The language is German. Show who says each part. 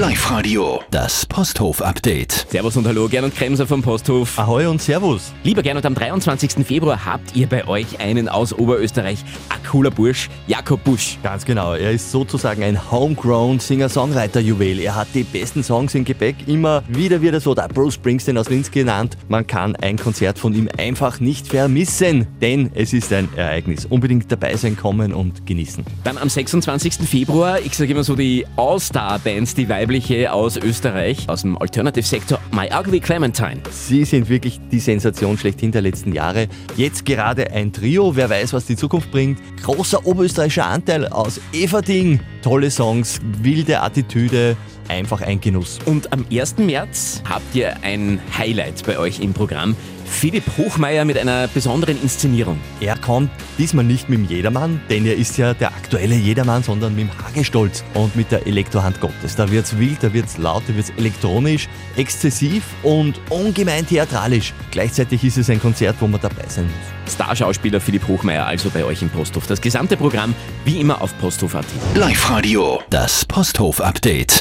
Speaker 1: Live-Radio, das Posthof-Update.
Speaker 2: Servus und Hallo, Gernot Kremser vom Posthof.
Speaker 3: Ahoi und Servus.
Speaker 2: Lieber Gernot, am 23. Februar habt ihr bei euch einen aus Oberösterreich, cooler Bursch, Jakob Busch.
Speaker 3: Ganz genau, er ist sozusagen ein homegrown Singer-Songwriter-Juwel. Er hat die besten Songs im Gepäck, immer wieder wird er so der Bruce Springsteen aus Linz genannt. Man kann ein Konzert von ihm einfach nicht vermissen, denn es ist ein Ereignis. Unbedingt dabei sein, kommen und genießen.
Speaker 2: Dann am 26. Februar, ich sage immer so die All-Star-Bands, die weibliche aus Österreich, aus dem Alternative-Sektor, My Ugly Clementine.
Speaker 3: Sie sind wirklich die Sensation schlechthin der letzten Jahre. Jetzt gerade ein Trio, wer weiß, was die Zukunft bringt. Großer oberösterreichischer Anteil aus Everding. Tolle Songs, wilde Attitüde, einfach ein Genuss.
Speaker 2: Und am 1. März habt ihr ein Highlight bei euch im Programm. Philipp Hochmeier mit einer besonderen Inszenierung.
Speaker 3: Er kommt diesmal nicht mit dem Jedermann, denn er ist ja der aktuelle Jedermann, sondern mit dem Hagestolz und mit der Elektrohand Gottes. Da wird's wild, da wird's laut, da wird's elektronisch, exzessiv und ungemein theatralisch. Gleichzeitig ist es ein Konzert, wo man dabei sein muss.
Speaker 2: Starschauspieler Philipp Hochmeier also bei euch im Posthof. Das gesamte Programm wie immer auf posthof.at.
Speaker 1: Live-Radio, das Posthof-Update.